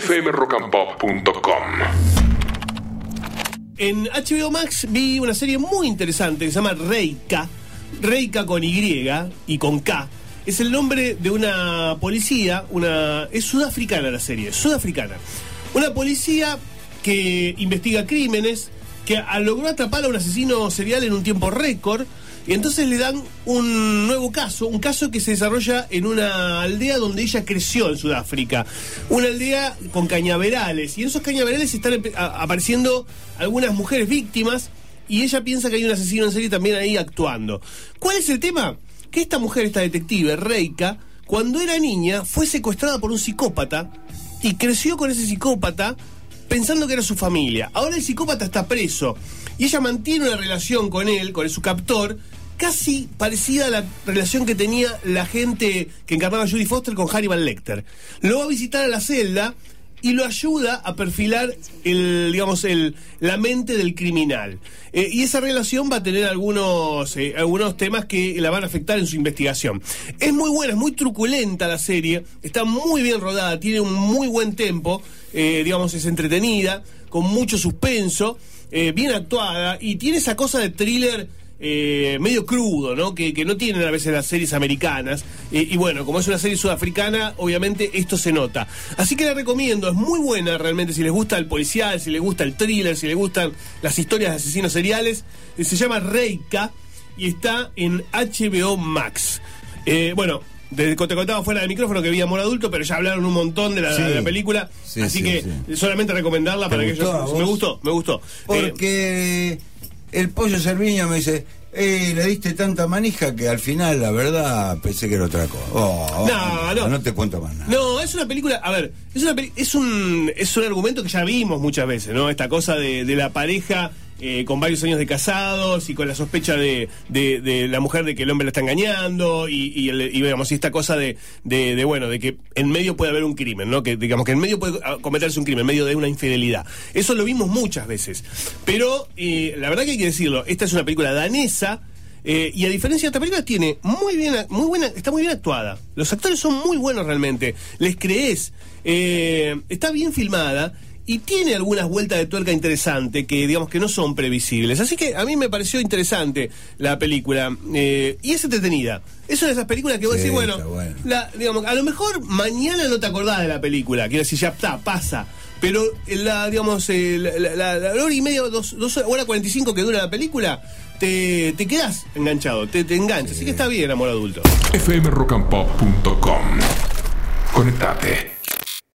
fmrockandpop.com. En HBO Max vi una serie muy interesante que se llama Reika. Reika con Y y con K. Es el nombre de una policía, una es sudafricana la serie, sudafricana. Una policía que investiga crímenes, que logró atrapar a un asesino serial en un tiempo récord. Y entonces le dan un nuevo caso, un caso que se desarrolla en una aldea donde ella creció en Sudáfrica. Una aldea con cañaverales. Y en esos cañaverales están apareciendo algunas mujeres víctimas. Y ella piensa que hay un asesino en serie también ahí actuando. ¿Cuál es el tema? Que esta mujer, esta detective, Reika, cuando era niña fue secuestrada por un psicópata y creció con ese psicópata pensando que era su familia. Ahora el psicópata está preso y ella mantiene una relación con él, con su captor, casi parecida a la relación que tenía la gente que encarnaba Judy Foster con Hannibal Lecter. Lo va a visitar a la celda y lo ayuda a perfilar el, digamos, el, la mente del criminal. Eh, y esa relación va a tener algunos, eh, algunos temas que la van a afectar en su investigación. Es muy buena, es muy truculenta la serie, está muy bien rodada, tiene un muy buen tempo, eh, digamos, es entretenida, con mucho suspenso, bien actuada y tiene esa cosa de thriller eh, medio crudo, ¿no? Que, que no tienen a veces las series americanas. Eh, y bueno, como es una serie sudafricana, obviamente esto se nota. Así que la recomiendo, es muy buena realmente si les gusta el policial, si les gusta el thriller, si les gustan las historias de asesinos seriales. Eh, se llama Reika y está en HBO Max. Bueno. Desde que te contaba fuera del micrófono que vi Amor Adulto, pero ya hablaron un montón de la, Sí. de la película. Sí, así sí, que solamente recomendarla para que vos? Me gustó, me gustó. Eh, Porque el pollo Cerviño me dice, eh, le diste tanta manija que al final, la verdad, pensé que era otra cosa. Oh, No, no. No te cuento más nada. No, es una película, a ver, es una es un es un argumento que ya vimos muchas veces, ¿no? Esta cosa de, de la pareja eh, con varios años de casados y con la sospecha de, de- la mujer de que el hombre la está engañando y, y, y, esta cosa de, de, bueno, de que en medio puede haber un crimen, ¿no? Que digamos que en medio puede cometerse un crimen, en medio de una infidelidad. Eso lo vimos muchas veces. Pero eh, la verdad que hay que decirlo, esta es una película danesa. Eh, y a diferencia de esta película tiene muy bien, muy buena, está muy bien actuada. Los actores son muy buenos realmente. Les crees. Eh, está bien filmada y tiene algunas vueltas de tuerca interesantes que digamos que no son previsibles. Así que a mí me pareció interesante la película eh, y es entretenida. Es una de esas películas que vos Sí, decís, bueno, está bueno. la- digamos, a lo mejor mañana no te acordás de la película, quiero decir, ya está, pasa. Pero la, digamos, eh, la, la- la- la hora y media, dos, dos horas cuarenta y cinco que dura la película, te, te quedás enganchado, te, te enganchas. Así que está bien, amor adulto. fmrockandpop.com. Conectate.